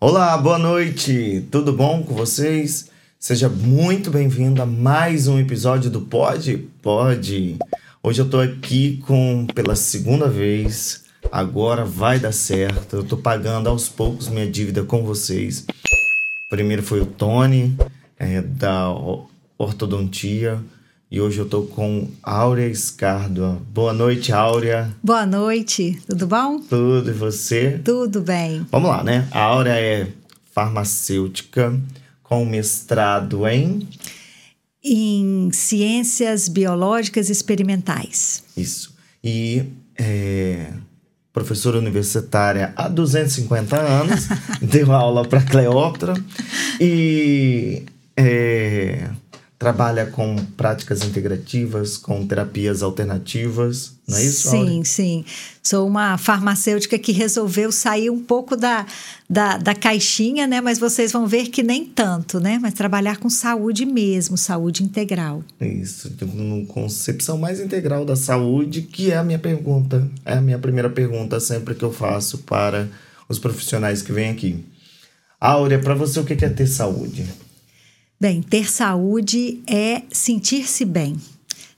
Olá, boa noite! Tudo bom com vocês? Seja muito bem-vindo a mais um episódio do Pode? Pode! Hoje eu tô aqui com, pela segunda vez, agora vai dar certo. Eu tô pagando aos poucos minha dívida com vocês. Primeiro foi o Tony, é, da ortodontia. E hoje eu tô com Áurea Escardua. Boa noite, Áurea. Boa noite, tudo bom? Tudo, e você? Tudo bem. Vamos lá, né? A Áurea é farmacêutica com mestrado em... Em Ciências Biológicas Experimentais. Isso. E é, professora universitária há 250 anos, deu aula para Cleópatra e... É, trabalha com práticas integrativas, com terapias alternativas, não é isso? Sim, Aure? sim. Sou uma farmacêutica que resolveu sair um pouco da, da, da, caixinha, né? Mas vocês vão ver que nem tanto, né? Mas trabalhar com saúde mesmo, saúde integral. Isso, uma concepção mais integral da saúde, que é a minha pergunta, é a minha primeira pergunta sempre que eu faço para os profissionais que vêm aqui. Áurea, para você o que é ter saúde? Bem, ter saúde é sentir-se bem.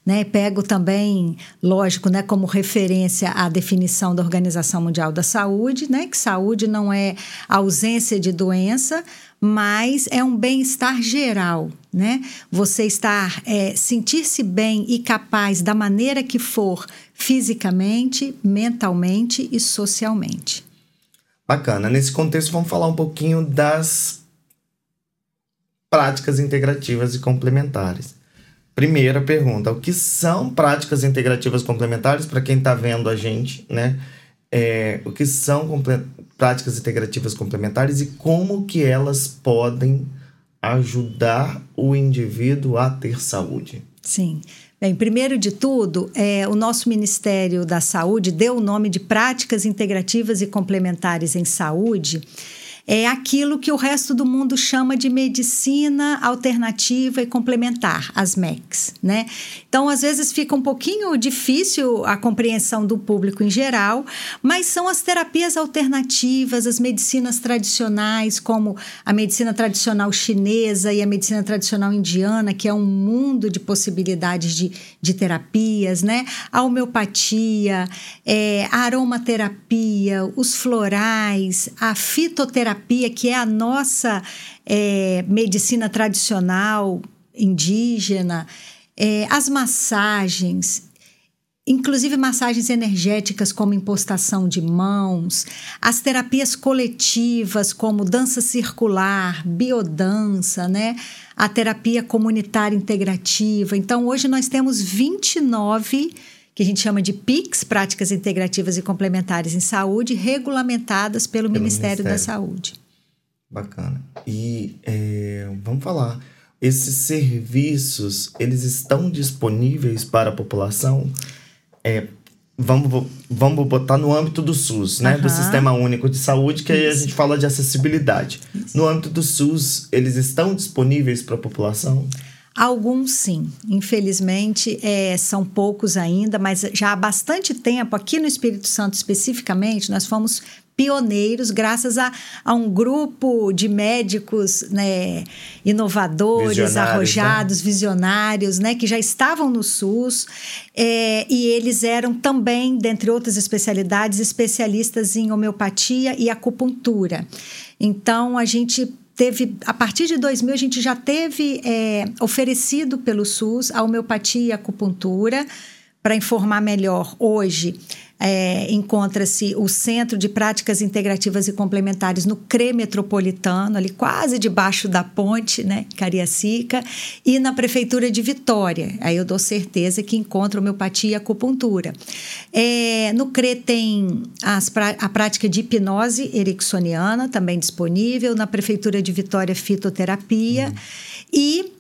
Né, pego também, lógico, né, como referência a definição da Organização Mundial da Saúde, né, que saúde não é ausência de doença, mas é um bem-estar geral, né? Você estar, é, sentir-se bem e capaz da maneira que for, fisicamente, mentalmente e socialmente. Bacana. Nesse contexto, vamos falar um pouquinho das práticas integrativas e complementares. Primeira pergunta: o que são práticas integrativas complementares para quem está vendo a gente, né? É, o que são práticas integrativas complementares e como que elas podem ajudar o indivíduo a ter saúde? Sim. Bem, primeiro de tudo, é, o nosso Ministério da Saúde deu o nome de Práticas Integrativas e Complementares em Saúde é aquilo que o resto do mundo chama de medicina alternativa e complementar, as MECs, né? Então, às vezes fica um pouquinho difícil a compreensão do público em geral, mas são as terapias alternativas, as medicinas tradicionais, como a medicina tradicional chinesa e a medicina tradicional indiana, que é um mundo de possibilidades de, de terapias, né? A homeopatia, é, a aromaterapia, os florais, a fitoterapia terapia, que é a nossa é, medicina tradicional indígena, é, as massagens, inclusive massagens energéticas como impostação de mãos, as terapias coletivas como dança circular, biodança, né? A terapia comunitária integrativa. Então, hoje nós temos 29 que a gente chama de PICs, Práticas Integrativas e Complementares em Saúde, regulamentadas pelo, pelo Ministério, Ministério, da Saúde. Bacana. E é, vamos falar, esses serviços, eles estão disponíveis para a população? É, vamos, vamos botar no âmbito do SUS, né? Uhum. Do Sistema Único de Saúde, que aí a gente fala de acessibilidade. Isso. No âmbito do SUS, eles estão disponíveis para a população? Alguns sim, infelizmente é, são poucos ainda, mas já há bastante tempo, aqui no Espírito Santo especificamente, nós fomos pioneiros graças a, a um grupo de médicos né, inovadores, visionários, né? arrojados, né? visionários, né, que já estavam no SUS é, e eles eram também, dentre outras especialidades, especialistas em homeopatia e acupuntura. Então, a gente teve, a partir de 2000, a gente já teve é, oferecido pelo SUS a homeopatia e a acupuntura. Para informar melhor, hoje é, encontra-se o Centro de Práticas Integrativas e Complementares no CRE Metropolitano, ali quase debaixo da ponte, né, Cariacica, e na Prefeitura de Vitória. Aí eu dou certeza que encontra homeopatia e acupuntura. É, no CRE tem as, a prática de hipnose ericksoniana, também disponível, na Prefeitura de Vitória, fitoterapia, uhum. e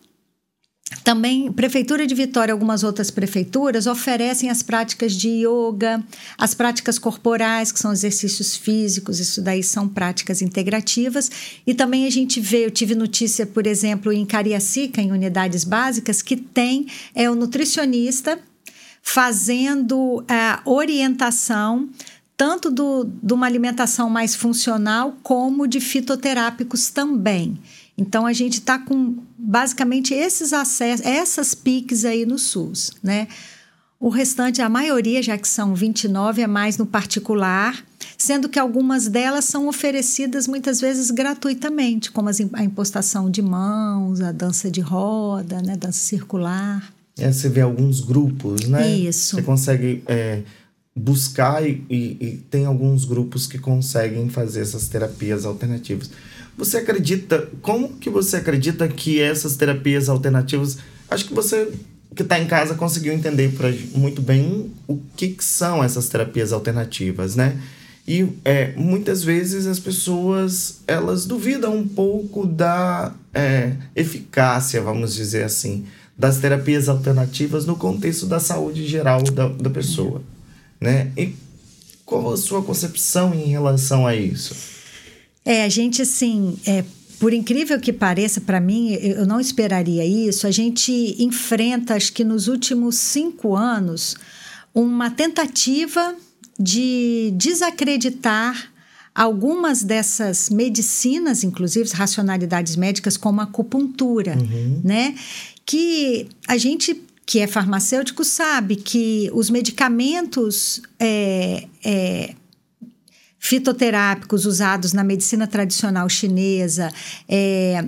também, Prefeitura de Vitória e algumas outras prefeituras oferecem as práticas de yoga, as práticas corporais, que são exercícios físicos, isso daí são práticas integrativas. E também a gente vê, eu tive notícia, por exemplo, em Cariacica, em unidades básicas, que tem é, o nutricionista fazendo a orientação tanto do, de uma alimentação mais funcional como de fitoterápicos também. Então a gente está com basicamente esses acessos, essas piques aí no SUS, né? O restante, a maioria, já que são 29, é mais no particular, sendo que algumas delas são oferecidas muitas vezes gratuitamente, como a impostação de mãos, a dança de roda, né, dança circular. É, você vê alguns grupos, né? Isso. Você consegue é, buscar e, e, e tem alguns grupos que conseguem fazer essas terapias alternativas. Você acredita, como que você acredita que essas terapias alternativas, acho que você que está em casa conseguiu entender pra, muito bem o que, que, são essas terapias alternativas, né? E é, muitas vezes as pessoas elas duvidam um pouco da é, eficácia, vamos dizer assim, das terapias alternativas no contexto da saúde geral da, da pessoa, né? E qual a sua concepção em relação a isso? É, a gente assim, é, por incrível que pareça, para mim, eu não esperaria isso. A gente enfrenta, acho que nos últimos cinco anos, uma tentativa de desacreditar algumas dessas medicinas, inclusive racionalidades médicas, como a acupuntura, uhum. né? Que a gente que é farmacêutico sabe que os medicamentos é, é, fitoterápicos usados na medicina tradicional chinesa, é,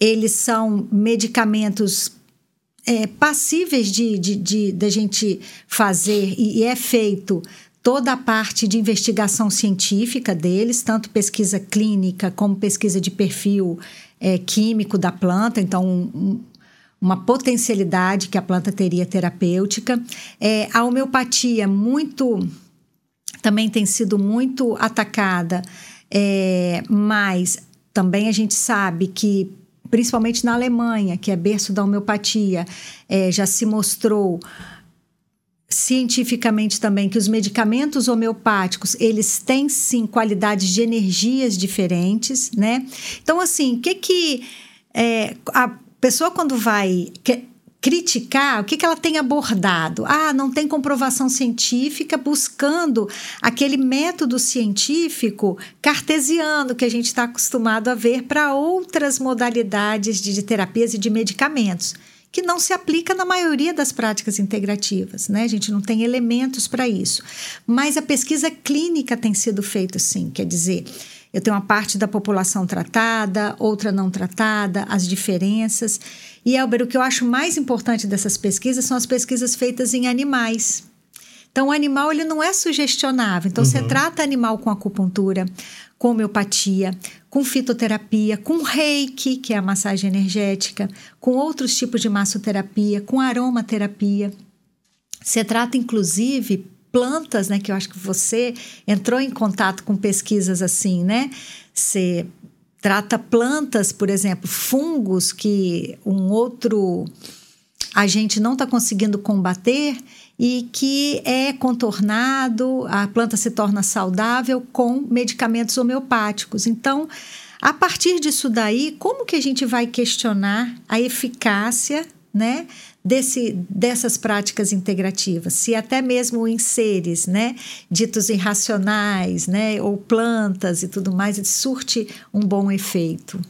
eles são medicamentos é, passíveis de, de, de, de, gente fazer, e, e é feito toda a parte de investigação científica deles, tanto pesquisa clínica como pesquisa de perfil é, químico da planta, então um, uma potencialidade que a planta teria terapêutica. É, a homeopatia muito também tem sido muito atacada, é, mas também a gente sabe que, principalmente na Alemanha, que é berço da homeopatia, é, já se mostrou cientificamente também que os medicamentos homeopáticos eles têm sim qualidades de energias diferentes, né? Então assim, o que que é, a pessoa quando vai criticar, o que, que ela tem abordado? Ah, não tem comprovação científica, buscando aquele método científico cartesiano que a gente está acostumado a ver para outras modalidades de, terapias e de medicamentos que não se aplica na maioria das práticas integrativas, né? A gente não tem elementos para isso. Mas a pesquisa clínica tem sido feita sim, quer dizer, eu tenho uma parte da população tratada, outra não tratada, as diferenças. E, Elber, o que eu acho mais importante dessas pesquisas são as pesquisas feitas em animais. Então, o animal ele não é sugestionável. Então, uhum. você trata animal com acupuntura, com homeopatia, com fitoterapia, com reiki, que é a massagem energética, com outros tipos de massoterapia, com aromaterapia. Você trata, inclusive, plantas, né? Que eu acho que você entrou em contato com pesquisas assim, né? Você trata plantas, por exemplo, fungos que um outro agente não está conseguindo combater e que é contornado, a planta se torna saudável com medicamentos homeopáticos. Então, a partir disso daí, como que a gente vai questionar a eficácia, né, desse, dessas práticas integrativas, se até mesmo em seres, né, ditos irracionais, né, ou plantas e tudo mais, surte um bom efeito.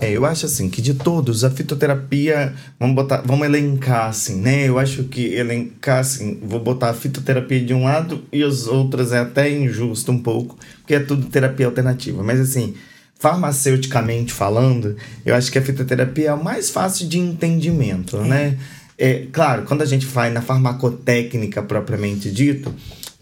É, eu acho assim que de todos a fitoterapia, vamos botar, vamos elencar assim, né? Eu acho que elencar assim, vou botar a fitoterapia de um lado e as outras é até injusto um pouco, porque é tudo terapia alternativa, mas assim, farmaceuticamente falando, eu acho que a fitoterapia é o mais fácil de entendimento, é. né? É, claro, quando a gente vai na farmacotécnica propriamente dito,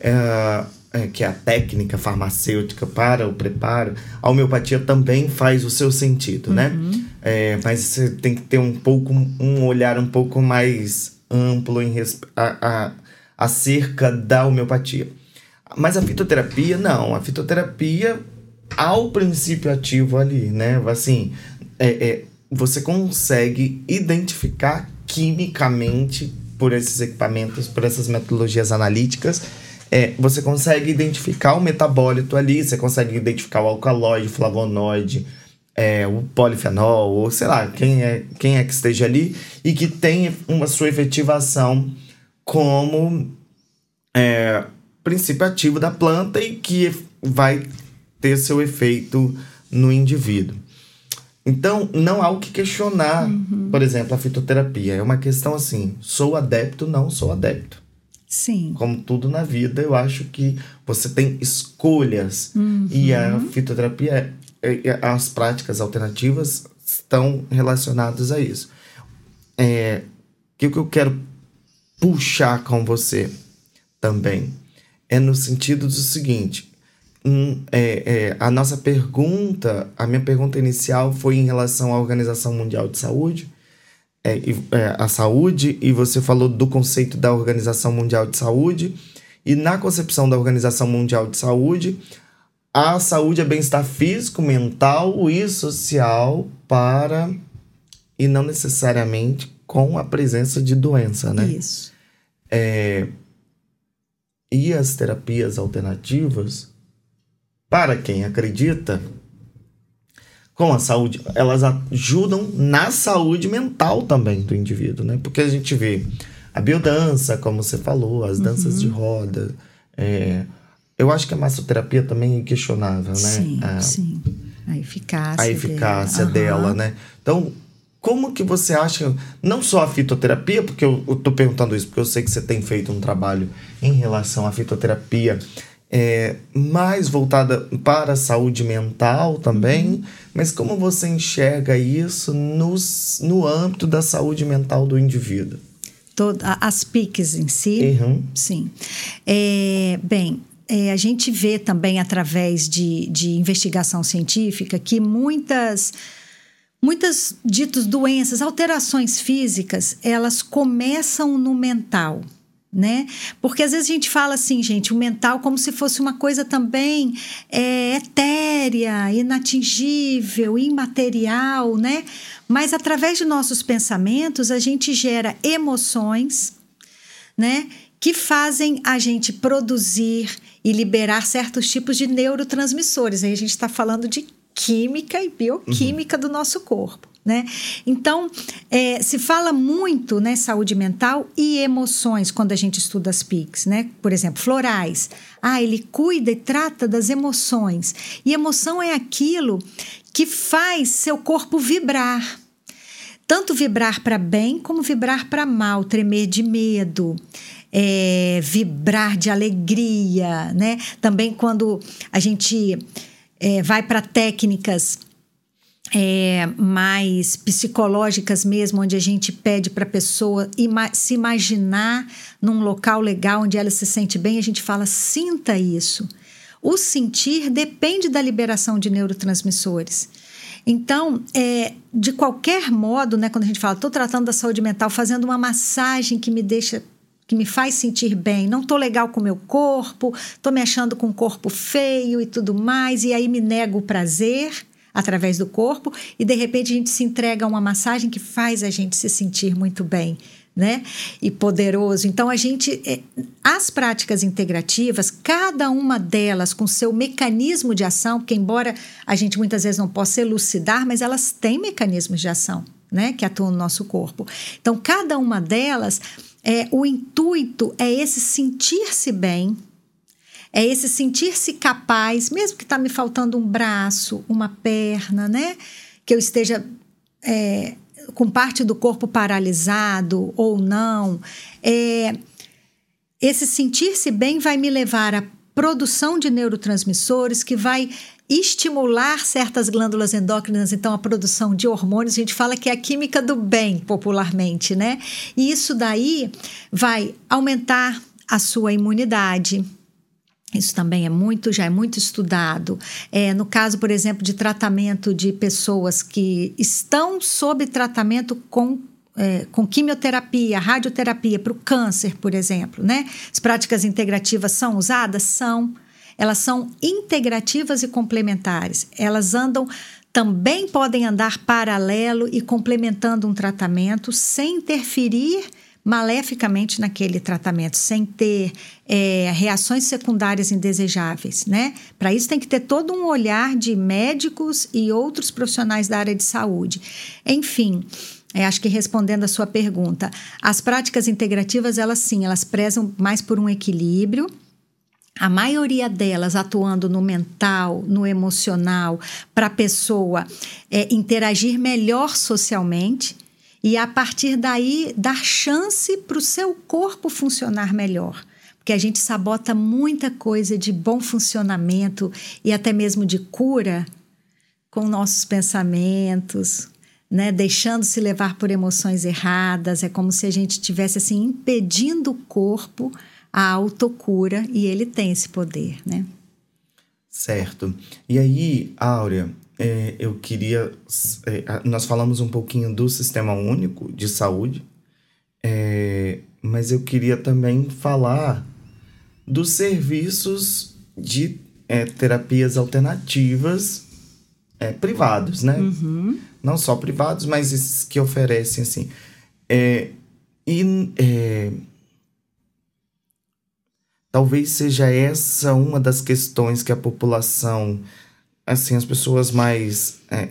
é, é, que é a técnica farmacêutica para o preparo, a homeopatia também faz o seu sentido, né? uhum. né? É, mas você tem que ter um pouco um olhar um pouco mais amplo em a, a, acerca da homeopatia. Mas a fitoterapia, não. A fitoterapia, ao princípio ativo ali, né? Assim, é, é, você consegue identificar quimicamente por esses equipamentos, por essas metodologias analíticas, é, você consegue identificar o metabólito ali, você consegue identificar o alcaloide, o flavonoide, é, o polifenol, ou sei lá, quem é, quem é que esteja ali e que tem uma sua efetivação como é, princípio ativo da planta e que vai ter seu efeito no indivíduo. Então, não há o que questionar, uhum. por exemplo, a fitoterapia. É uma questão assim: sou adepto, não sou adepto. Sim. Como tudo na vida, eu acho que você tem escolhas. Uhum. E a fitoterapia, é, é, as práticas alternativas estão relacionadas a isso. É, o que eu quero puxar com você também é no sentido do seguinte: um, é, é, a nossa pergunta, a minha pergunta inicial foi em relação à Organização Mundial de Saúde, é, é, a saúde, e você falou do conceito da Organização Mundial de Saúde, e na concepção da Organização Mundial de Saúde, a saúde é bem-estar físico, mental e social para e não necessariamente com a presença de doença, né? Isso. É, e as terapias alternativas, para quem acredita, com a saúde, elas ajudam na saúde mental também do indivíduo, né? Porque a gente vê a biodança, como você falou, as danças uhum. de roda. É, eu acho que a massoterapia também é questionável, né? Sim, a, sim. A eficácia. A eficácia dela, dela né? Então, como que você acha, não só a fitoterapia, porque eu, eu tô perguntando isso porque eu sei que você tem feito um trabalho em relação à fitoterapia é, mais voltada para a saúde mental também, uhum. mas como você enxerga isso nos, no âmbito da saúde mental do indivíduo? Toda, as PICs em si, uhum. sim. É, bem, é, a gente vê também através de, de investigação científica que muitas Muitas ditas doenças, alterações físicas, elas começam no mental, né? Porque às vezes a gente fala assim, gente, o mental como se fosse uma coisa também é, etérea, inatingível, imaterial, né? Mas através de nossos pensamentos a gente gera emoções, né? Que fazem a gente produzir e liberar certos tipos de neurotransmissores. Aí a gente está falando de química e bioquímica uhum. do nosso corpo. Né? Então, é, se fala muito né, saúde mental e emoções quando a gente estuda as PICs, né? Por exemplo, florais. Ah, ele cuida e trata das emoções. E emoção é aquilo que faz seu corpo vibrar. Tanto vibrar para bem como vibrar para mal, tremer de medo. É, vibrar de alegria, né? Também quando a gente é, vai para técnicas é, mais psicológicas mesmo, onde a gente pede para a pessoa ima se imaginar num local legal onde ela se sente bem, a gente fala, sinta isso. O sentir depende da liberação de neurotransmissores. Então, é, de qualquer modo, né, quando a gente fala, estou tratando da saúde mental, fazendo uma massagem que me deixa que me faz sentir bem. Não tô legal com o meu corpo, tô me achando com o corpo feio e tudo mais, e aí me nego o prazer através do corpo e de repente a gente se entrega a uma massagem que faz a gente se sentir muito bem. Né? E poderoso. Então, a gente. É, as práticas integrativas, cada uma delas com seu mecanismo de ação, porque, embora a gente muitas vezes não possa elucidar, mas elas têm mecanismos de ação, né? Que atuam no nosso corpo. Então, cada uma delas é, o intuito é esse sentir-se bem, é esse sentir-se capaz, mesmo que está me faltando um braço, uma perna, né? Que eu esteja é, com parte do corpo paralisado ou não. É, esse sentir-se bem vai me levar à produção de neurotransmissores que vai estimular certas glândulas endócrinas, então a produção de hormônios, a gente fala que é a química do bem, popularmente, né? E isso daí vai aumentar a sua imunidade, isso também é muito, já é muito estudado. É, no caso, por exemplo, de tratamento de pessoas que estão sob tratamento com é, com quimioterapia, radioterapia para o câncer, por exemplo, né? As práticas integrativas são usadas? São elas são integrativas e complementares. Elas andam também podem andar paralelo e complementando um tratamento sem interferir maleficamente naquele tratamento, sem ter é, reações secundárias indesejáveis, né? Para isso tem que ter todo um olhar de médicos e outros profissionais da área de saúde. Enfim, é, acho que respondendo a sua pergunta, as práticas integrativas, elas sim, elas prezam mais por um equilíbrio a maioria delas atuando no mental, no emocional, para a pessoa é, interagir melhor socialmente e a partir daí dar chance para o seu corpo funcionar melhor. Porque a gente sabota muita coisa de bom funcionamento e até mesmo de cura com nossos pensamentos, né, deixando se levar por emoções erradas, é como se a gente estivesse assim impedindo o corpo a autocura e ele tem esse poder, né? Certo. E aí, Áurea, é, eu queria. É, nós falamos um pouquinho do Sistema Único de Saúde, é, mas eu queria também falar dos serviços de é, terapias alternativas é, privados, né? Uhum. Não só privados, mas esses que oferecem, assim. É, e Talvez seja essa uma das questões que a população, assim, as pessoas mais, é,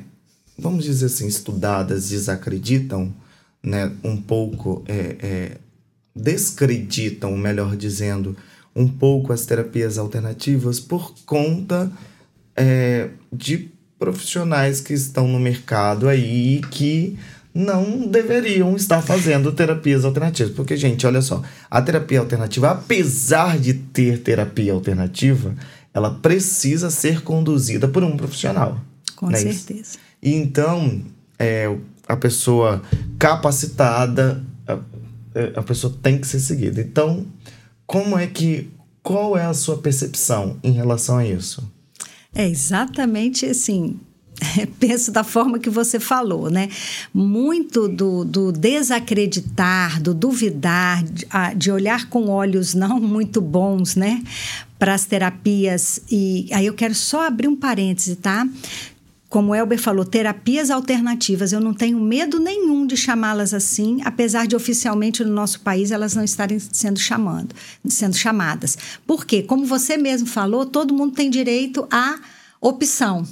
vamos dizer assim, estudadas desacreditam, né, um pouco, é, é, descreditam, melhor dizendo, um pouco as terapias alternativas por conta é, de profissionais que estão no mercado aí que não deveriam estar fazendo terapias alternativas. Porque, gente, olha só, a terapia alternativa, apesar de ter terapia alternativa, ela precisa ser conduzida por um profissional. Com né? certeza. E então, é, a pessoa capacitada, a, a pessoa tem que ser seguida. Então, como é que. Qual é a sua percepção em relação a isso? É exatamente assim. Penso da forma que você falou, né? Muito do, do desacreditar, do duvidar, de, de, olhar com olhos não muito bons, né? Para as terapias. E aí eu quero só abrir um parêntese, tá? Como o Elber falou, terapias alternativas, eu não tenho medo nenhum de chamá-las assim, apesar de oficialmente no nosso país elas não estarem sendo chamando, sendo chamadas. Por quê? Como você mesmo falou, todo mundo tem direito à opção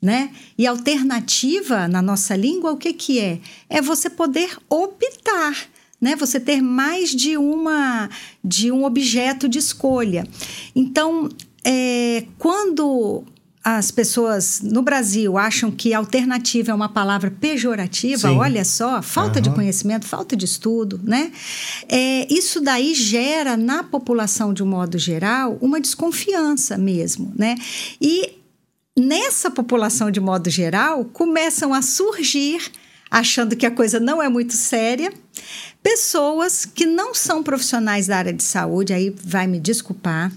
né? E alternativa na nossa língua, o que, que é? É você poder optar, né? Você ter mais de uma de um objeto de escolha. Então, é, quando as pessoas no Brasil acham que alternativa é uma palavra pejorativa, Sim. olha só, falta uhum. de conhecimento, falta de estudo, né? É, isso daí gera na população de um modo geral uma desconfiança mesmo, né? E nessa população, de modo geral, começam a surgir, achando que a coisa não é muito séria, pessoas que não são profissionais da área de saúde, aí vai me desculpar.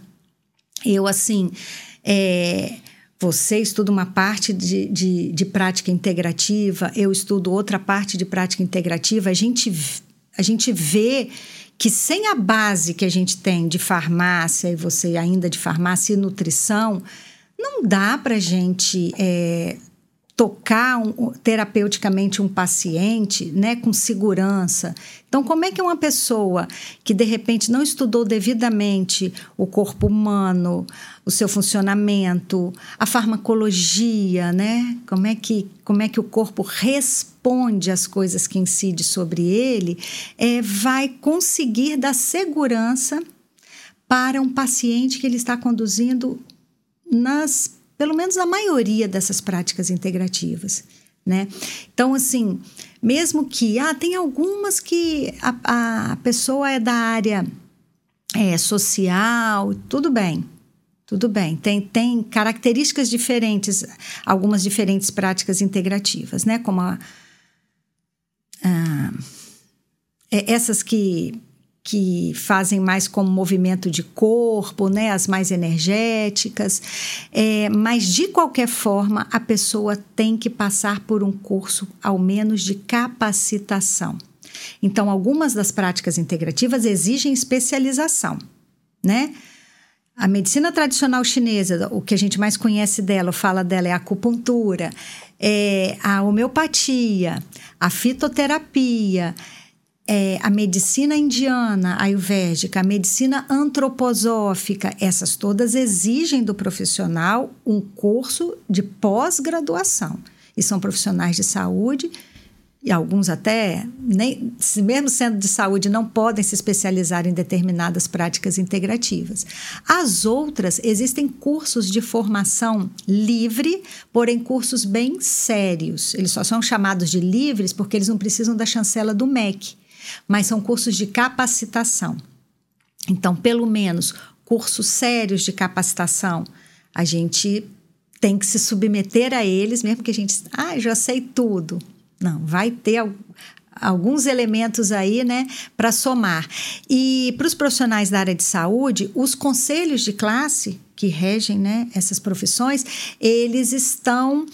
Eu, assim, é, você estuda uma parte de, de, de prática integrativa, eu estudo outra parte de prática integrativa, a gente, a gente vê que sem a base que a gente tem de farmácia, e você ainda de farmácia e nutrição, não dá para gente é, tocar um, terapeuticamente um paciente né, com segurança. Então, como é que uma pessoa que de repente não estudou devidamente o corpo humano, o seu funcionamento, a farmacologia, né? Como é que, como é que o corpo responde às coisas que incidem sobre ele, é, vai conseguir dar segurança para um paciente que ele está conduzindo nas, pelo menos na maioria dessas práticas integrativas. Né? Então, assim, mesmo que ah, tem algumas que a, a pessoa é da área é, social, tudo bem, tudo bem. Tem, tem características diferentes, algumas diferentes práticas integrativas, né? Como a, a, é, essas que que fazem mais como movimento de corpo, né, as mais energéticas, é, mas de qualquer forma a pessoa tem que passar por um curso, ao menos de capacitação. Então, algumas das práticas integrativas exigem especialização, né? A medicina tradicional chinesa, o que a gente mais conhece dela, fala dela é a acupuntura, é a homeopatia, a fitoterapia, é, a medicina indiana, ayurvédica, a medicina antroposófica, essas todas exigem do profissional um curso de pós-graduação. E são profissionais de saúde e alguns até, nem, mesmo sendo de saúde, não podem se especializar em determinadas práticas integrativas. As outras, existem cursos de formação livre, porém cursos bem sérios. Eles só são chamados de livres porque eles não precisam da chancela do MEC, mas são cursos de capacitação. Então, pelo menos, cursos sérios de capacitação, a gente tem que se submeter a eles, mesmo que a gente, ah, já sei tudo. Não, vai ter alguns elementos aí, né, para somar. E para os profissionais da área de saúde, os conselhos de classe que regem, né, essas profissões, eles estão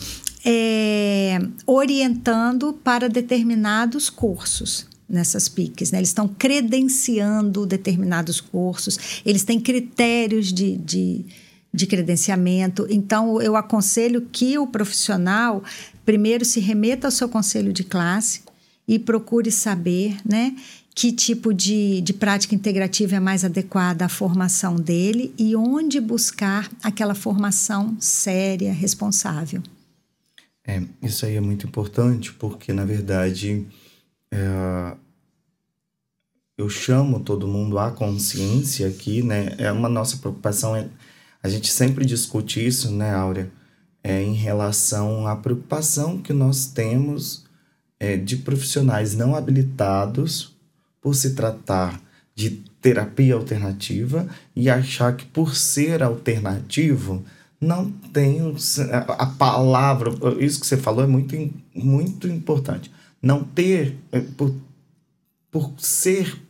é, orientando para determinados cursos nessas PICs, né? Eles estão credenciando determinados cursos, eles têm critérios de, de de credenciamento. Então, eu aconselho que o profissional primeiro se remeta ao seu conselho de classe e procure saber, né? Que tipo de, de prática integrativa é mais adequada à formação dele e onde buscar aquela formação séria, responsável. É, isso aí é muito importante porque, na verdade, é, eu chamo todo mundo à consciência aqui, né? É uma nossa preocupação é a gente sempre discute isso, né, Áurea? É, em relação à preocupação que nós temos é, de profissionais não habilitados por se tratar de terapia alternativa e achar que por ser alternativo não tem a palavra, isso que você falou é muito, muito importante. Não ter, é, por, por ser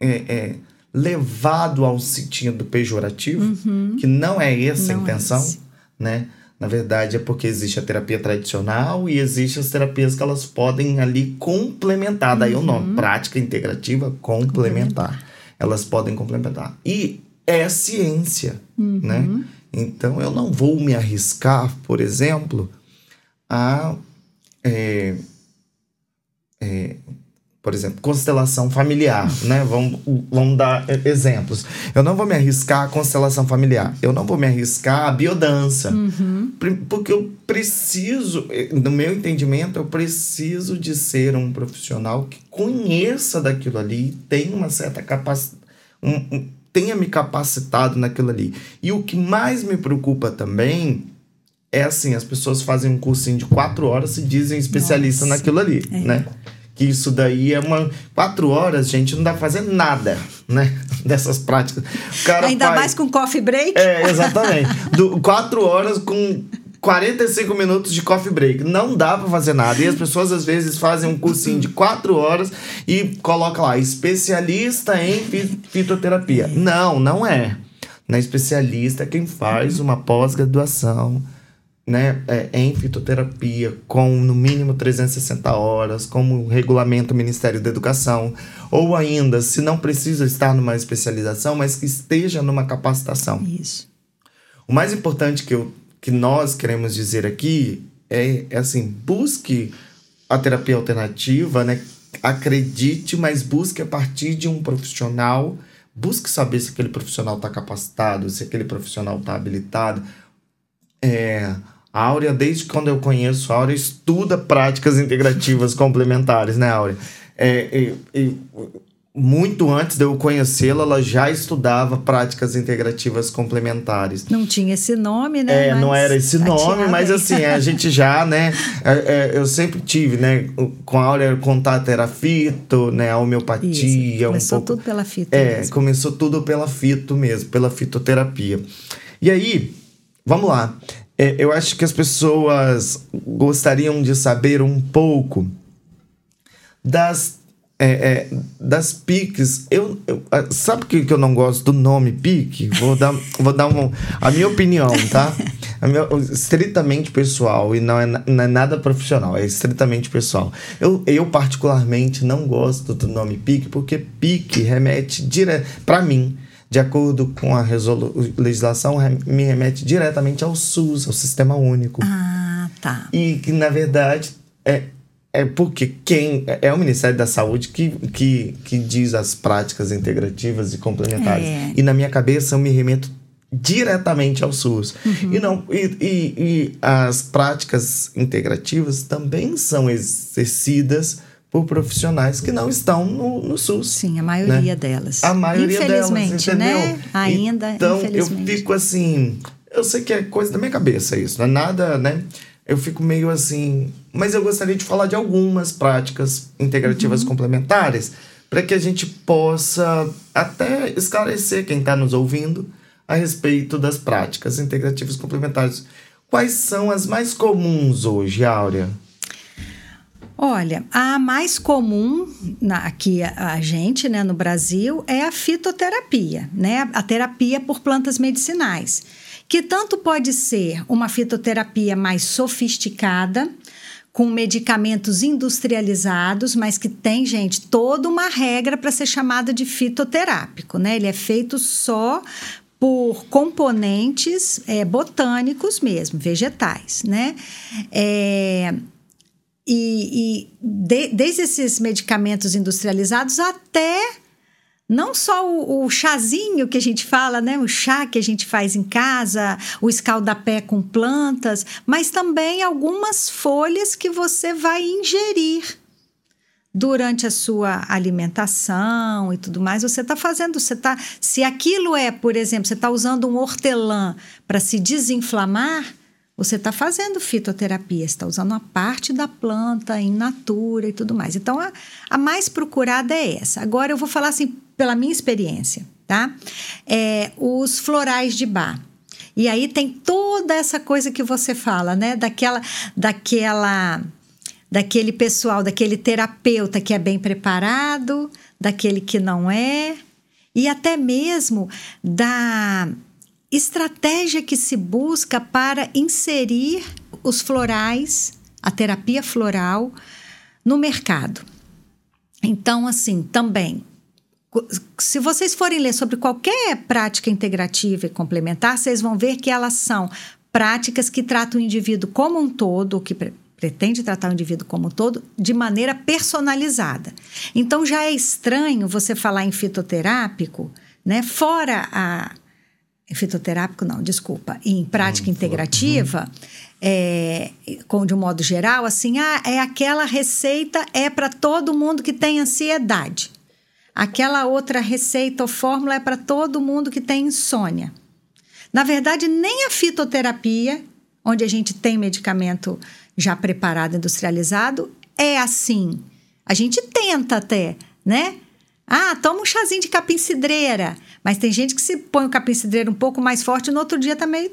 é, é, levado ao sentido pejorativo, uhum. que não é essa não a é intenção, é né? Na verdade, é porque existe a terapia tradicional e existe as terapias que elas podem ali complementar. Daí uhum. o nome, uhum. prática integrativa complementar. complementar. Elas podem complementar. E é ciência, uhum. né? Então, eu não vou me arriscar, por exemplo, a... É, é, por exemplo, constelação familiar, né? Vamos, vamos dar exemplos. Eu não vou me arriscar a constelação familiar. Eu não vou me arriscar a biodança. Uhum. Porque eu preciso, no meu entendimento, eu preciso de ser um profissional que conheça daquilo ali, tenha uma certa capacidade, um, um, tenha me capacitado naquilo ali. E o que mais me preocupa também é assim, as pessoas fazem um cursinho de quatro horas e dizem especialista Nossa. naquilo ali, é. né? que isso daí é uma. Quatro horas, gente, não dá pra fazer nada, né? Dessas práticas. Ainda faz... mais com coffee break? É, exatamente. Do, quatro horas com 45 minutos de coffee break. Não dá para fazer nada. E as pessoas às vezes fazem um cursinho de quatro horas e coloca lá, especialista em fitoterapia. Não, não é. Na é especialista é quem faz uma pós-graduação né, é, em fitoterapia, com no mínimo 360 horas, como regulamento do Ministério da Educação, ou ainda, se não precisa estar numa especialização, mas que esteja numa capacitação. Isso. O mais importante que, eu, que nós queremos dizer aqui é, é assim, busque a terapia alternativa, né? Acredite, mas busque a partir de um profissional. Busque saber se aquele profissional está capacitado, se aquele profissional está habilitado. É, Áurea, desde quando eu conheço a Áurea, estuda práticas integrativas complementares, né, Áurea? É, e, e, muito antes de eu conhecê-la, ela já estudava práticas integrativas complementares. Não tinha esse nome, né? É, mas não era esse nome, mas assim, a gente já, né? É, é, eu sempre tive, né? Com a Áurea, contato era fito, né? A homeopatia. Isso, começou um pouco... tudo pela fito. É, mesmo. começou tudo pela fito mesmo, pela fitoterapia. E aí, vamos lá. É, eu acho que as pessoas gostariam de saber um pouco das, é, é, das piques. Eu, eu, sabe que, que eu não gosto do nome pique? Vou dar, vou dar uma, a minha opinião, tá? Minha, estritamente pessoal e não é, não é nada profissional, é estritamente pessoal. Eu, eu, particularmente, não gosto do nome pique porque pique remete direto. para mim de acordo com a legislação, me remete diretamente ao SUS, ao Sistema Único. Ah, tá. E que, na verdade, é, é porque quem é o Ministério da Saúde que, que, que diz as práticas integrativas e complementares. É. E na minha cabeça eu me remeto diretamente ao SUS. Uhum. E, não, e, e, e as práticas integrativas também são exercidas por profissionais que não estão no, no SUS. Sim, a maioria né? delas. A maioria infelizmente, delas, né? entendeu? né? Ainda, então, infelizmente. eu fico assim... Eu sei que é coisa da minha cabeça isso, não é nada, né? Eu fico meio assim... Mas eu gostaria de falar de algumas práticas integrativas uhum. complementares para que a gente possa até esclarecer quem está nos ouvindo a respeito das práticas integrativas complementares. Quais são as mais comuns hoje, Áurea? Olha, a mais comum na, aqui a, a, gente, né, no Brasil, é a fitoterapia, né? A terapia por plantas medicinais, que tanto pode ser uma fitoterapia mais sofisticada, com medicamentos industrializados, mas que tem, gente, toda uma regra para ser chamado de fitoterápico, né? Ele é feito só por componentes é, botânicos mesmo, vegetais, né? É, e, e de, desde esses medicamentos industrializados até não só o, o, chazinho que a gente fala, né? O chá que a gente faz em casa, o escaldapé com plantas, mas também algumas folhas que você vai ingerir durante a sua alimentação e tudo mais. Você está fazendo, você tá. Se aquilo é, por exemplo, você está usando um hortelã para se desinflamar, você está fazendo fitoterapia, está usando uma parte da planta in natura e tudo mais. Então, a, a, mais procurada é essa. Agora, eu vou falar assim, pela minha experiência, tá? É, os florais de bar. E aí tem toda essa coisa que você fala, né? Daquela, daquela, daquele pessoal, daquele terapeuta que é bem preparado, daquele que não é, e até mesmo da estratégia que se busca para inserir os florais, a terapia floral, no mercado. Então, assim, também, se vocês forem ler sobre qualquer prática integrativa e complementar, vocês vão ver que elas são práticas que tratam o indivíduo como um todo, que pretende tratar o indivíduo como um todo, de maneira personalizada. Então, já é estranho você falar em fitoterápico, né? Fora a fitoterápico não, desculpa, em prática hum, integrativa, uhum. é, com de um modo geral, assim, ah, é aquela receita é para todo mundo que tem ansiedade. Aquela outra receita ou fórmula é para todo mundo que tem insônia. Na verdade, nem a fitoterapia, onde a gente tem medicamento já preparado, industrializado, é assim. A gente tenta até, né? Ah, toma um chazinho de capim-cidreira. Mas tem gente que se põe o capim-cidreiro um pouco mais forte, no outro dia tá meio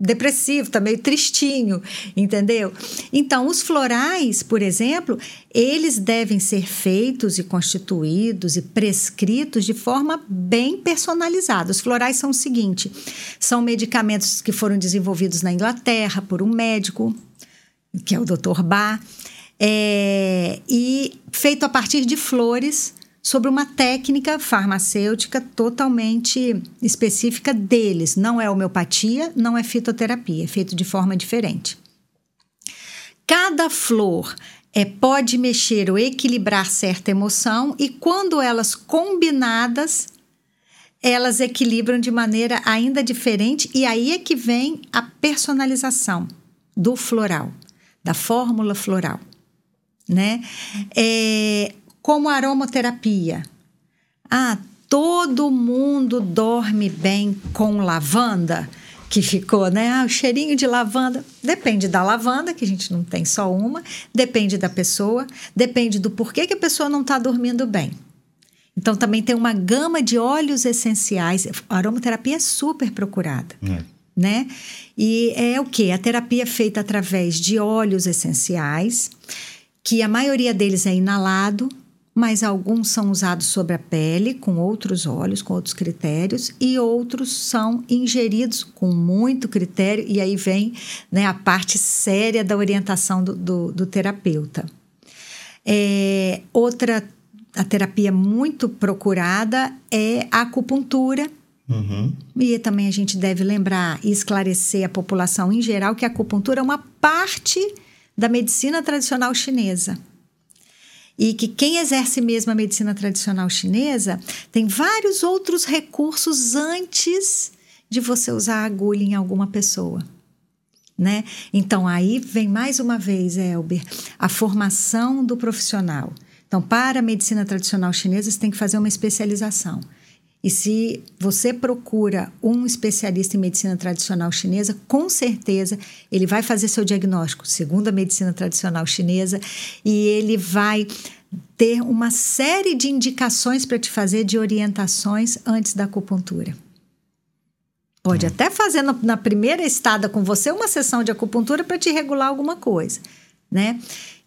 depressivo, tá meio tristinho, entendeu? Então, os florais, por exemplo, eles devem ser feitos e constituídos e prescritos de forma bem personalizada. Os florais são o seguinte: são medicamentos que foram desenvolvidos na Inglaterra por um médico, que é o Dr. Bach, é, e feito a partir de flores sobre uma técnica farmacêutica totalmente específica deles. Não é homeopatia, não é fitoterapia, é feito de forma diferente. Cada flor é, pode mexer ou equilibrar certa emoção, e quando elas combinadas, elas equilibram de maneira ainda diferente, e aí é que vem a personalização do floral, da fórmula floral. Né? É, como aromaterapia. Ah, todo mundo dorme bem com lavanda, que ficou, né? Ah, o cheirinho de lavanda. Depende da lavanda, que a gente não tem só uma, depende da pessoa, depende do porquê que a pessoa não está dormindo bem. Então, também tem uma gama de óleos essenciais. A aromaterapia é super procurada. É. Né? E é o que? A terapia é feita através de óleos essenciais, que a maioria deles é inalado, mas alguns são usados sobre a pele com outros óleos, com outros critérios, e outros são ingeridos com muito critério, e aí vem né, a parte séria da orientação do, do, do terapeuta. É, outra a terapia muito procurada é a acupuntura. Uhum. E também a gente deve lembrar e esclarecer a população em geral que a acupuntura é uma parte da medicina tradicional chinesa e que quem exerce mesmo a medicina tradicional chinesa tem vários outros recursos antes de você usar agulha em alguma pessoa. Né? Então, aí vem mais uma vez, Elber, a formação do profissional. Então, para a medicina tradicional chinesa, você tem que fazer uma especialização. E se você procura um especialista em medicina tradicional chinesa, com certeza ele vai fazer seu diagnóstico segundo a medicina tradicional chinesa e ele vai ter uma série de indicações para te fazer de orientações antes da acupuntura. Pode hum. até fazer no, na primeira estada com você uma sessão de acupuntura para te regular alguma coisa, né?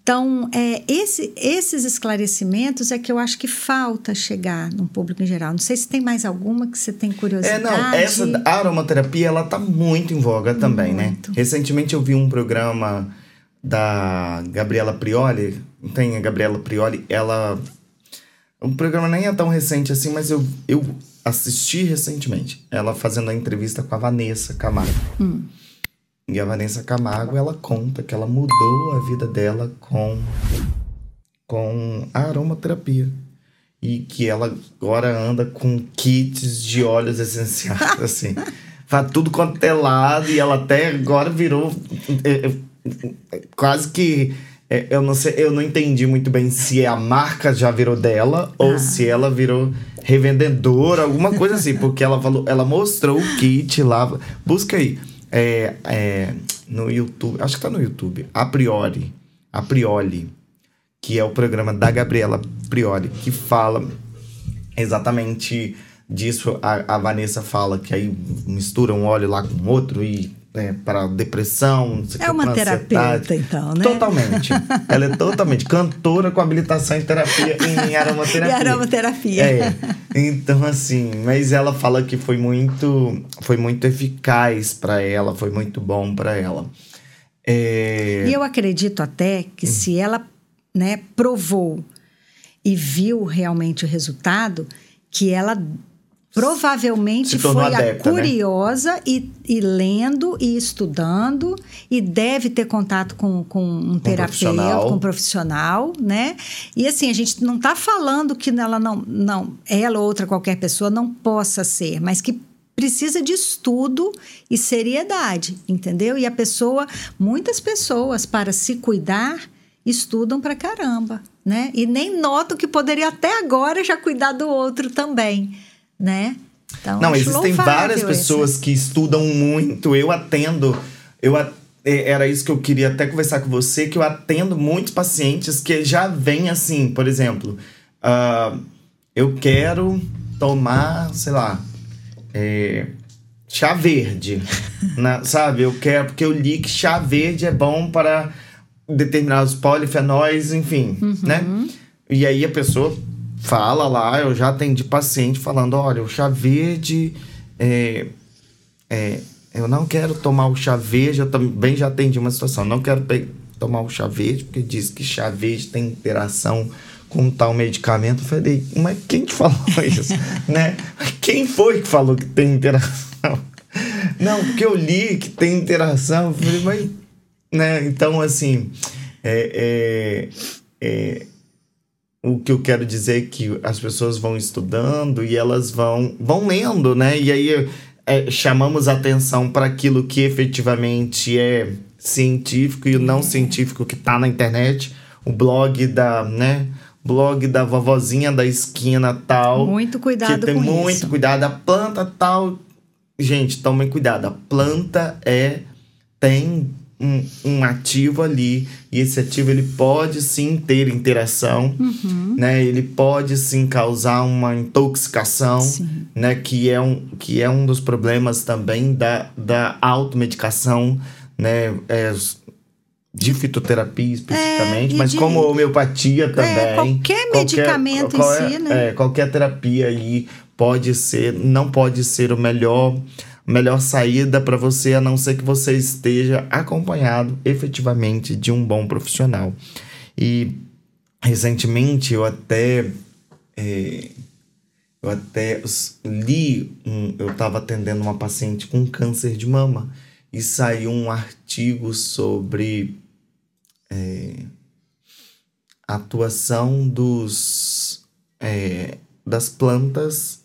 Então, é, esse, esses esclarecimentos é que eu acho que falta chegar no público em geral. Não sei se tem mais alguma que você tem curiosidade. É, não, essa aromaterapia, ela tá muito em voga também, né? muito. né? Recentemente eu vi um programa da Gabriela Prioli, tem a Gabriela Prioli, ela... O programa nem é tão recente assim, mas eu, eu assisti recentemente. Ela fazendo a entrevista com a Vanessa Camargo. Hum. E a Vanessa Camargo, ela conta que ela mudou a vida dela com, com a aromaterapia. E que ela agora anda com kits de óleos essenciais, assim. Faz tudo quanto é lado e ela até agora virou é, é, quase que é, eu não sei, eu não entendi muito bem se a marca já virou dela ah. ou se ela virou revendedora, alguma coisa assim, porque ela falou, ela mostrou o kit lá. Busca aí é, é, no YouTube, acho que tá no YouTube, A Priori, A Priori, que é o programa da Gabriela Priori, que fala exatamente disso. A, a Vanessa fala que aí mistura um óleo lá com outro e é, para depressão. é uma terapeuta, então, né? Totalmente. Ela é totalmente cantora com habilitação em terapia, em aromaterapia. e aromaterapia. É. Então, assim, mas ela fala que foi muito, foi muito eficaz para ela, foi muito bom para ela. É... E eu acredito até que hum. se ela né, provou e viu realmente o resultado, que ela provavelmente foi adepta, a né? curiosa né? e, e, lendo e estudando e deve ter contato com, com um terapeuta, com um profissional, né? E assim, a gente não está falando que ela não, não, ela ou outra qualquer pessoa não possa ser, mas que precisa de estudo e seriedade, entendeu? E a pessoa, muitas pessoas para se cuidar estudam para caramba, né? E nem notam que poderia até agora já cuidar do outro também né? Então, Não, existem várias pessoas esse. que estudam muito. Eu atendo, eu é, era isso que eu queria até conversar com você, que eu atendo muitos pacientes que já vêm assim, por exemplo, uh, eu quero tomar, sei lá, é, chá verde, né? sabe? Eu quero, porque eu li que chá verde é bom para determinados polifenóis, enfim, uhum. né? E aí a pessoa fala lá, eu já atendi paciente falando, olha, o chá verde, é, é, eu não quero tomar o chá verde, eu também já atendi uma situação, não quero tomar o chá verde, porque diz que chá verde tem interação com tal medicamento. Eu falei, mas quem te falou isso? né? Quem foi que falou que tem interação? Não, porque eu li que tem interação. Eu falei, mas. Né? Então, assim. É, é, é, o que eu quero dizer é que as pessoas vão estudando e elas vão, vão lendo, né? E aí é, chamamos atenção para aquilo que efetivamente é científico e o não científico que está na internet. O blog da, né? Blog da vovozinha da esquina tal. Muito cuidado que tem com muito isso. cuidado. A planta tal. Gente, tomem cuidado. A planta é tem um, um, ativo ali e esse ativo ele pode sim ter interação, uhum. né? Ele pode sim causar uma intoxicação, sim. né? Que é um que é um dos problemas também da, da automedicação, né? É, de fitoterapia especificamente, é, mas de, como homeopatia também. É, qualquer medicamento qualquer, em si, né? É, qualquer terapia aí pode ser, não pode ser o melhor melhor saída para você, a não ser que você esteja acompanhado efetivamente de um bom profissional. E recentemente eu até. É, eu até li, um, eu estava atendendo uma paciente com câncer de mama e saiu um artigo sobre é, a atuação dos, é, das plantas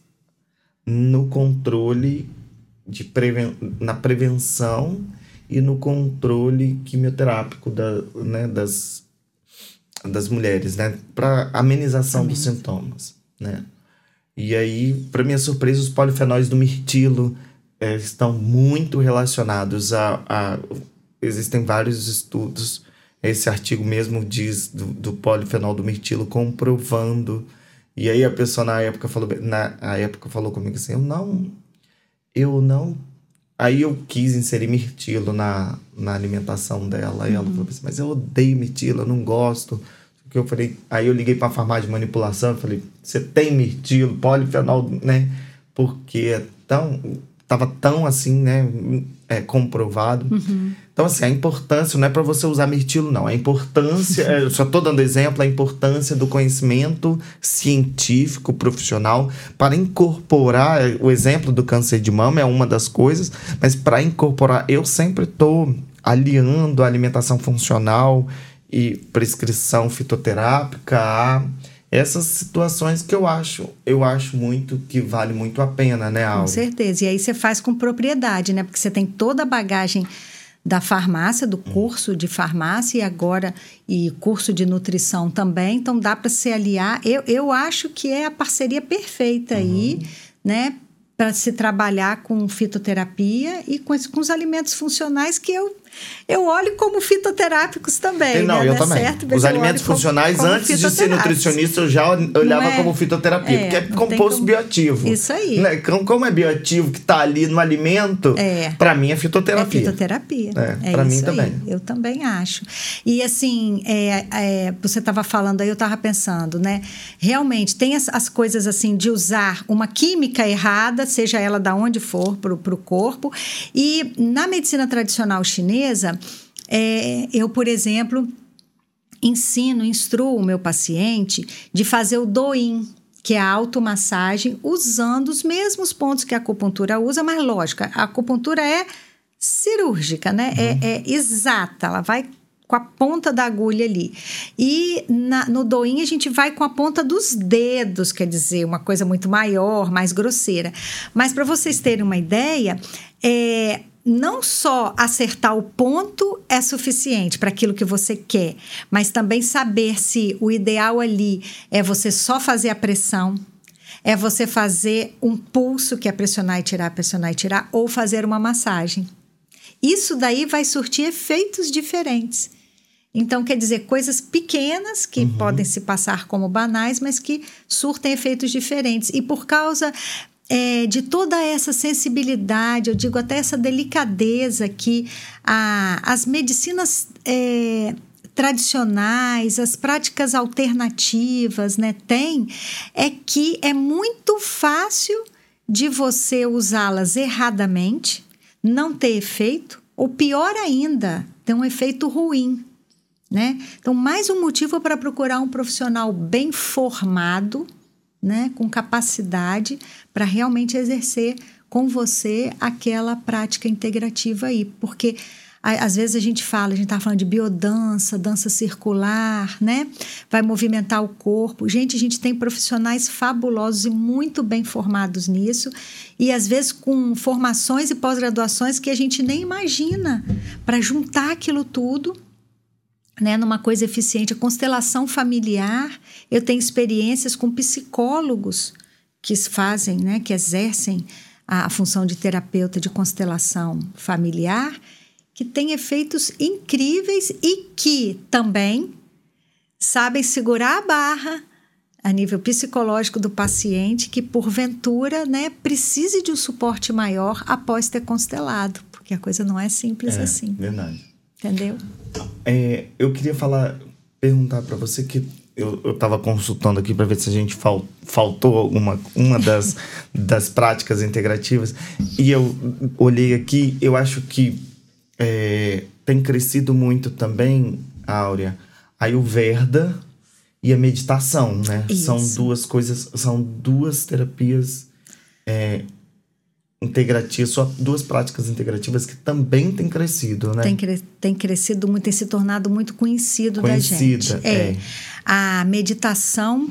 no controle de preven na prevenção e no controle quimioterápico da, né, das, das mulheres, né? Para amenização dos sintomas, né? E aí, para minha surpresa, os polifenóis do mirtilo é, estão muito relacionados a, a, Existem vários estudos. Esse artigo mesmo diz do, do polifenol do mirtilo comprovando. E aí a pessoa na época falou, na época falou comigo assim, eu não, eu não Aí eu quis inserir mirtilo na, na alimentação dela. Uhum. E ela falou assim, mas eu odeio mirtilo, eu não gosto. Que eu falei, aí eu liguei para a farmácia de manipulação e falei, você tem mirtilo, polifenol, né? Porque é tão, tava tão assim, né? É, comprovado. Uhum. Então, assim, a importância não é para você usar mirtilo, não. A importância, eu só estou dando exemplo, a importância do conhecimento científico, profissional, para incorporar. O exemplo do câncer de mama é uma das coisas, mas para incorporar, eu sempre estou aliando a alimentação funcional e prescrição fitoterápica a essas situações que eu acho, eu acho muito que vale muito a pena, né, Alva? Com certeza. E aí você faz com propriedade, né? Porque você tem toda a bagagem da farmácia, do curso de farmácia e agora e curso de nutrição também. Então dá para se aliar. Eu, eu acho que é a parceria perfeita uhum. aí, né? Para se trabalhar com fitoterapia e com, com os alimentos funcionais que eu eu olho como fitoterápicos também. Não, né? eu também. Certo, Os alimentos funcionais, como, como antes de ser nutricionista, eu já olhava é? como fitoterapia, é, porque é composto como... bioativo. Isso aí. Né? Como é bioativo que está ali no alimento, é. para mim é fitoterapia. É fitoterapia. É, é para mim também. Eu também acho. E assim, é, é, você estava falando aí, eu estava pensando, né? Realmente, tem as, as, coisas assim de usar uma química errada, seja ela da onde for, para o corpo. E na medicina tradicional chinesa, é, eu, por exemplo, ensino, instruo o meu paciente de fazer o doin, que é a automassagem, usando os mesmos pontos que a acupuntura usa, mas lógico, a acupuntura é cirúrgica, né? É, uhum. É, é, exata, ela vai com a ponta da agulha ali. E na, no doin a gente vai com a ponta dos dedos, quer dizer, uma coisa muito maior, mais grosseira. Mas para vocês terem uma ideia, é, não só acertar o ponto é suficiente para aquilo que você quer, mas também saber se o ideal ali é você só fazer a pressão, é você fazer um pulso, que é pressionar e tirar, pressionar e tirar, ou fazer uma massagem. Isso daí vai surtir efeitos diferentes. Então, quer dizer, coisas pequenas que uhum. podem se passar como banais, mas que surtem efeitos diferentes. E por causa é, de toda essa sensibilidade, eu digo até essa delicadeza que a, as medicinas é, tradicionais, as práticas alternativas, né, têm, é que é muito fácil de você usá-las erradamente, não ter efeito, ou pior ainda, ter um efeito ruim. Né? Então, mais um motivo para procurar um profissional bem formado né, com capacidade para realmente exercer com você aquela prática integrativa aí, porque às vezes a gente fala, a gente está falando de biodança, dança circular, né? Vai movimentar o corpo. Gente, a gente tem profissionais fabulosos e muito bem formados nisso, e às vezes com formações e pós-graduações que a gente nem imagina para juntar aquilo tudo né, numa coisa eficiente. A constelação familiar, eu tenho experiências com psicólogos que fazem, né, que exercem a, a função de terapeuta de constelação familiar, que tem efeitos incríveis e que também sabem segurar a barra a nível psicológico do paciente que porventura, né, precise de um suporte maior após ter constelado, porque a coisa não é simples é, assim. Verdade. Entendeu? É, eu queria falar, perguntar para você que eu, eu tava consultando aqui para ver se a gente fal, faltou alguma uma das, das práticas integrativas e eu olhei aqui, eu acho que é, tem crescido muito também, Áurea, a Ayurveda e a meditação, né? Isso. São duas coisas, são duas terapias é, integrativas, só duas práticas integrativas que também têm crescido, né? Tem, cre tem crescido muito, tem se tornado muito conhecido Conhecida, da gente. É. é. A meditação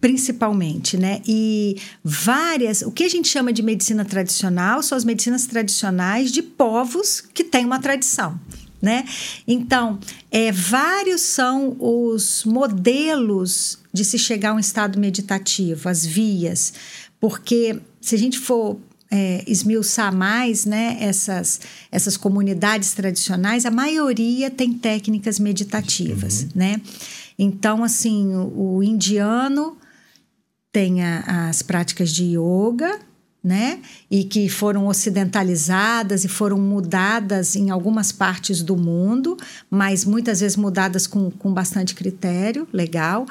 principalmente, né? E várias, o que a gente chama de medicina tradicional são as medicinas tradicionais de povos que têm uma tradição. Né? Então, é, vários são os modelos de se chegar a um estado meditativo, as vias, porque se a gente for é, esmiuçar mais né, essas, essas comunidades tradicionais, a maioria tem técnicas meditativas. Uhum. Né? Então, assim, o, o indiano tem a, as práticas de yoga, né? E que foram ocidentalizadas e foram mudadas em algumas partes do mundo, mas muitas vezes mudadas com, com bastante critério, legal.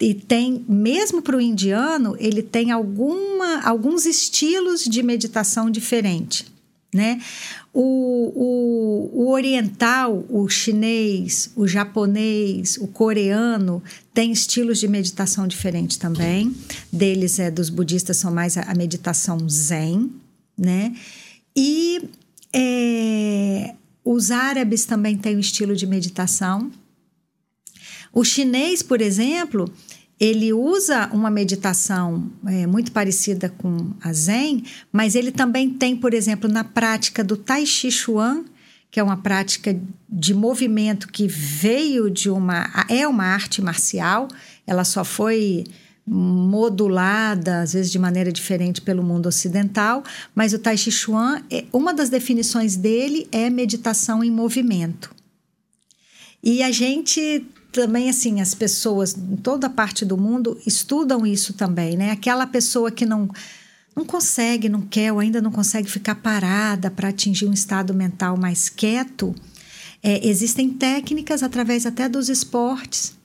E tem, mesmo para o indiano, ele tem alguma, alguns estilos de meditação diferente. Né? O, o, o, oriental, o chinês, o japonês, o coreano tem estilos de meditação diferentes também. Deles é dos budistas são mais a, a meditação zen, né? E é, os árabes também têm um estilo de meditação. O chinês, por exemplo, ele usa uma meditação é, muito parecida com a Zen, mas ele também tem, por exemplo, na prática do Tai Chi Chuan, que é uma prática de movimento que veio de uma. é uma arte marcial, ela só foi modulada, às vezes de maneira diferente pelo mundo ocidental, mas o Tai Chi Chuan, é, uma das definições dele é meditação em movimento. E a gente também assim as pessoas em toda parte do mundo estudam isso também, né? Aquela pessoa que não não consegue, não quer ou ainda não consegue ficar parada para atingir um estado mental mais quieto, é, existem técnicas através até dos esportes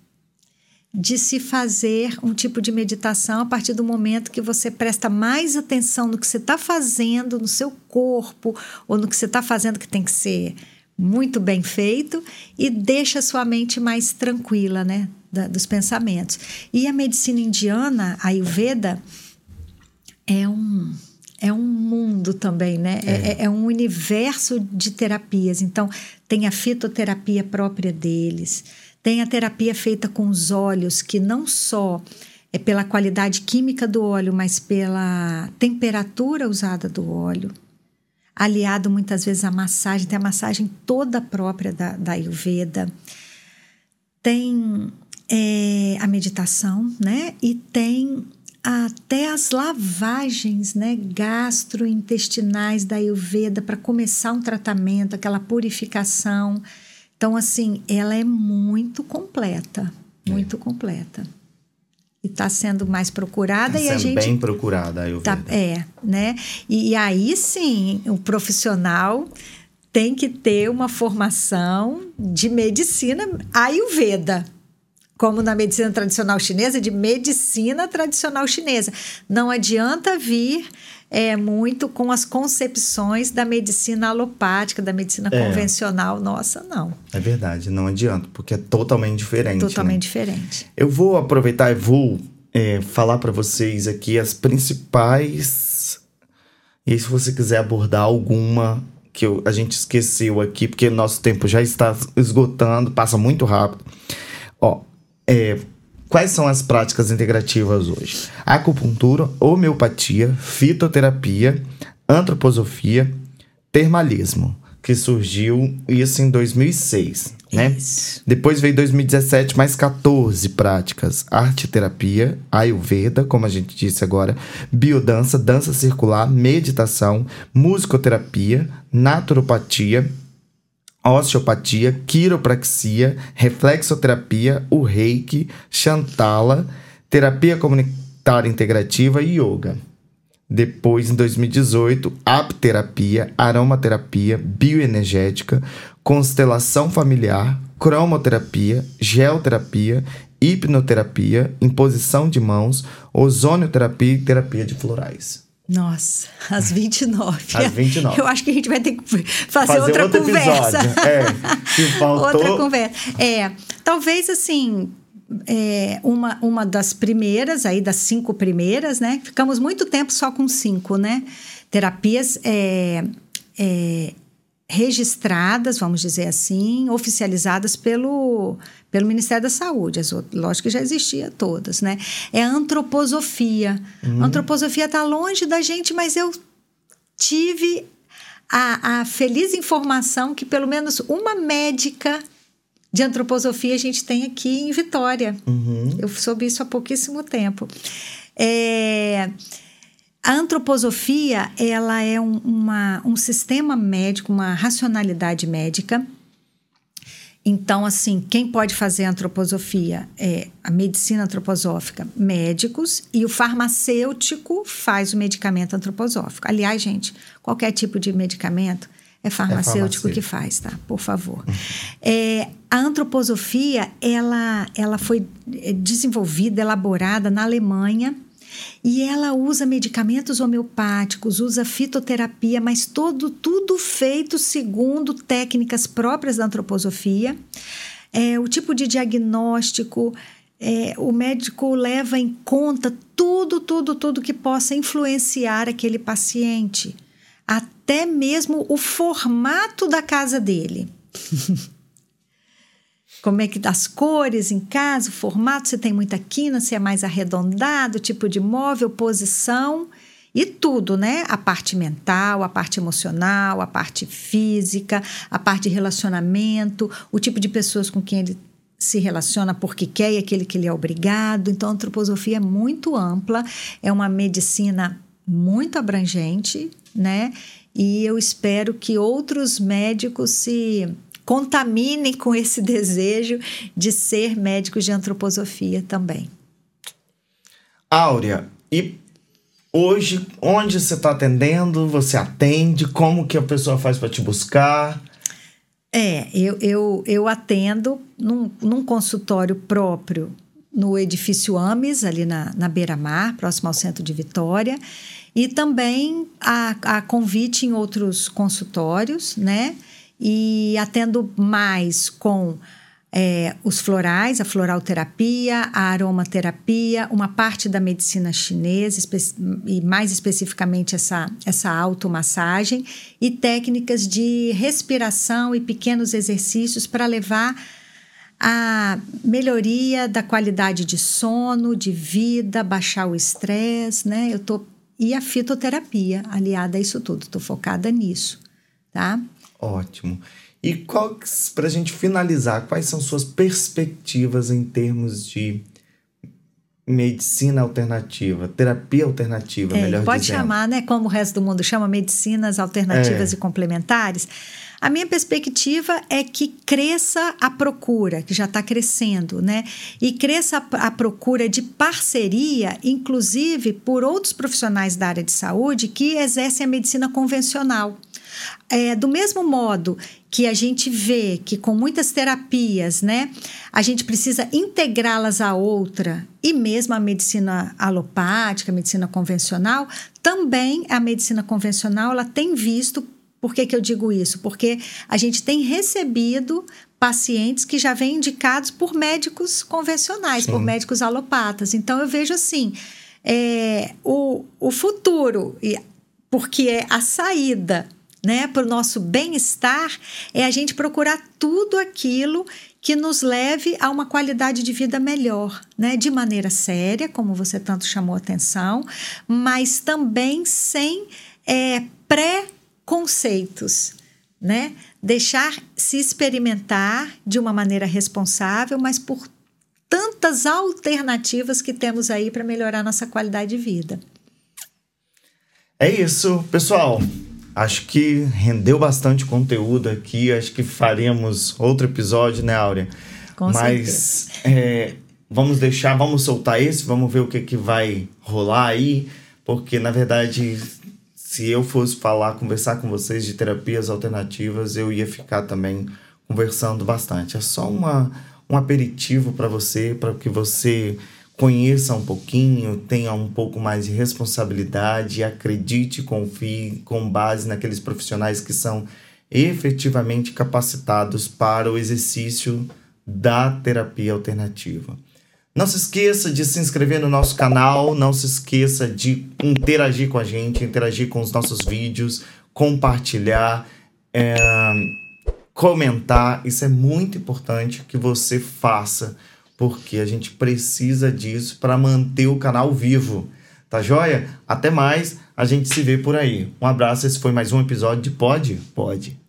de se fazer um tipo de meditação a partir do momento que você presta mais atenção no que você está fazendo, no seu corpo, ou no que você está fazendo que tem que ser muito bem feito e deixa sua mente mais tranquila, né? Da, dos pensamentos. E a medicina indiana, a Ayurveda, é um, é um mundo também, né? É. É, é um universo de terapias. Então, tem a fitoterapia própria deles, tem a terapia feita com os óleos, que não só é pela qualidade química do óleo, mas pela temperatura usada do óleo aliado muitas vezes à massagem, tem a massagem toda própria da, da Ayurveda, tem é, a meditação, né? E tem até as lavagens né, gastrointestinais da Ayurveda para começar um tratamento, aquela purificação. Então, assim, ela é muito completa, muito é. completa e está sendo mais procurada tá e a gente bem procurada a Ayurveda. Tá, é, né? E, e aí sim, o profissional tem que ter uma formação de medicina Ayurveda, como na medicina tradicional chinesa, de medicina tradicional chinesa. Não adianta vir é, muito com as concepções da medicina alopática, da medicina é. convencional. Nossa, não. É verdade, não adianta, porque é totalmente diferente. Totalmente né? diferente. Eu vou aproveitar e vou é, falar para vocês aqui as principais. E se você quiser abordar alguma que eu, a gente esqueceu aqui, porque nosso tempo já está esgotando, passa muito rápido. Ó, é, Quais são as práticas integrativas hoje? Acupuntura, homeopatia, fitoterapia, antroposofia, termalismo, que surgiu isso em 2006, né? Isso. Depois veio 2017 mais 14 práticas: arte terapia, ayurveda, como a gente disse agora, biodança, dança circular, meditação, musicoterapia, naturopatia, osteopatia, quiropraxia, reflexoterapia, o reiki, chantala, terapia comunitária integrativa e yoga. Depois, em 2018, apterapia, aromaterapia, bioenergética, constelação familiar, cromoterapia, geoterapia, hipnoterapia, imposição de mãos, ozonioterapia e terapia de florais. Nossa, às 29. Às 29. Eu acho que a gente vai ter que fazer, fazer outra conversa. É. Outra conversa. É, talvez assim, é, uma, uma das primeiras, aí das cinco primeiras, né? Ficamos muito tempo só com cinco, né? Terapias é, é, registradas, vamos dizer assim, oficializadas pelo, pelo Ministério da Saúde. As outras, lógico que já existia todas, né? É a antroposofia. Uhum. A antroposofia está longe da gente, mas eu tive a, a feliz informação que pelo menos uma médica de antroposofia a gente tem aqui em Vitória. Uhum. Eu soube isso há pouquíssimo tempo. É, a antroposofia ela é um, uma, um sistema médico, uma racionalidade médica. Então, assim, quem pode fazer antroposofia é a medicina antroposófica, médicos, e o farmacêutico faz o medicamento antroposófico. Aliás, gente, qualquer tipo de medicamento é farmacêutico, é que faz, tá? Por favor. É, a antroposofia, ela, ela foi é, desenvolvida, elaborada na Alemanha e ela usa medicamentos homeopáticos, usa fitoterapia, mas todo, tudo feito segundo técnicas próprias da antroposofia. É, o tipo de diagnóstico, é, o médico leva em conta tudo, tudo, tudo que possa influenciar aquele paciente, até mesmo o formato da casa dele. como é que das cores em casa, o formato, se tem muita quina, se é mais arredondado, tipo de móvel, posição e tudo, né? A parte mental, a parte emocional, a parte física, a parte de relacionamento, o tipo de pessoas com quem ele se relaciona porque quer e aquele que ele é obrigado. Então, a antroposofia é muito ampla, é uma medicina muito abrangente, né? E eu espero que outros médicos se contaminem com esse desejo de ser médicos de antroposofia também. Áurea, e hoje onde você está atendendo? Você atende? Como que a pessoa faz para te buscar? É, eu, eu, eu atendo num, num consultório próprio no edifício Ames, ali na, na beira-mar, próximo ao centro de Vitória, e também a, a convite em outros consultórios, né? E atendo mais com é, os florais, a floralterapia, a aromaterapia, uma parte da medicina chinesa, e mais especificamente essa, essa automassagem, e técnicas de respiração e pequenos exercícios para levar a melhoria da qualidade de sono, de vida, baixar o estresse, né? Eu tô e a fitoterapia aliada a isso tudo, estou focada nisso, tá? Ótimo. E qual, para a gente finalizar, quais são suas perspectivas em termos de medicina alternativa, terapia alternativa, é, melhor pode dizendo? Pode chamar, né, como o resto do mundo chama, medicinas alternativas é. e complementares. A minha perspectiva é que cresça a procura, que já está crescendo, né? E cresça a procura de parceria, inclusive por outros profissionais da área de saúde que exercem a medicina convencional. É, do mesmo modo que a gente vê que com muitas terapias, né, a gente precisa integrá-las a outra, e mesmo a medicina alopática, a medicina convencional, também a medicina convencional ela tem visto. Por que, que eu digo isso? Porque a gente tem recebido pacientes que já vêm indicados por médicos convencionais, Sim. por médicos alopatas. Então eu vejo assim. É, o, o futuro, porque é a saída né, para o nosso bem-estar, é a gente procurar tudo aquilo que nos leve a uma qualidade de vida melhor, né, de maneira séria, como você tanto chamou atenção, mas também sem é, pré-conceitos, né? Deixar se experimentar de uma maneira responsável, mas por tantas alternativas que temos aí para melhorar nossa qualidade de vida. É isso, pessoal. Acho que rendeu bastante conteúdo aqui. Acho que faremos outro episódio, né, Áurea? Com Mas é, vamos deixar, vamos soltar esse, vamos ver o que, que vai rolar aí. Porque, na verdade, se eu fosse falar, conversar com vocês de terapias alternativas, eu ia ficar também conversando bastante. É só uma, um aperitivo para você, para que você conheça um pouquinho, tenha um pouco mais de responsabilidade, acredite confie com base naqueles profissionais que são efetivamente capacitados para o exercício da terapia alternativa. Não se esqueça de se inscrever no nosso canal, não se esqueça de interagir com a gente, interagir com os nossos vídeos, compartilhar. é, comentar. Isso é muito importante que você faça, porque a gente precisa disso para manter o canal vivo. Tá joia? Até mais, a gente se vê por aí. Um abraço, esse foi mais um episódio de Pode? Pode.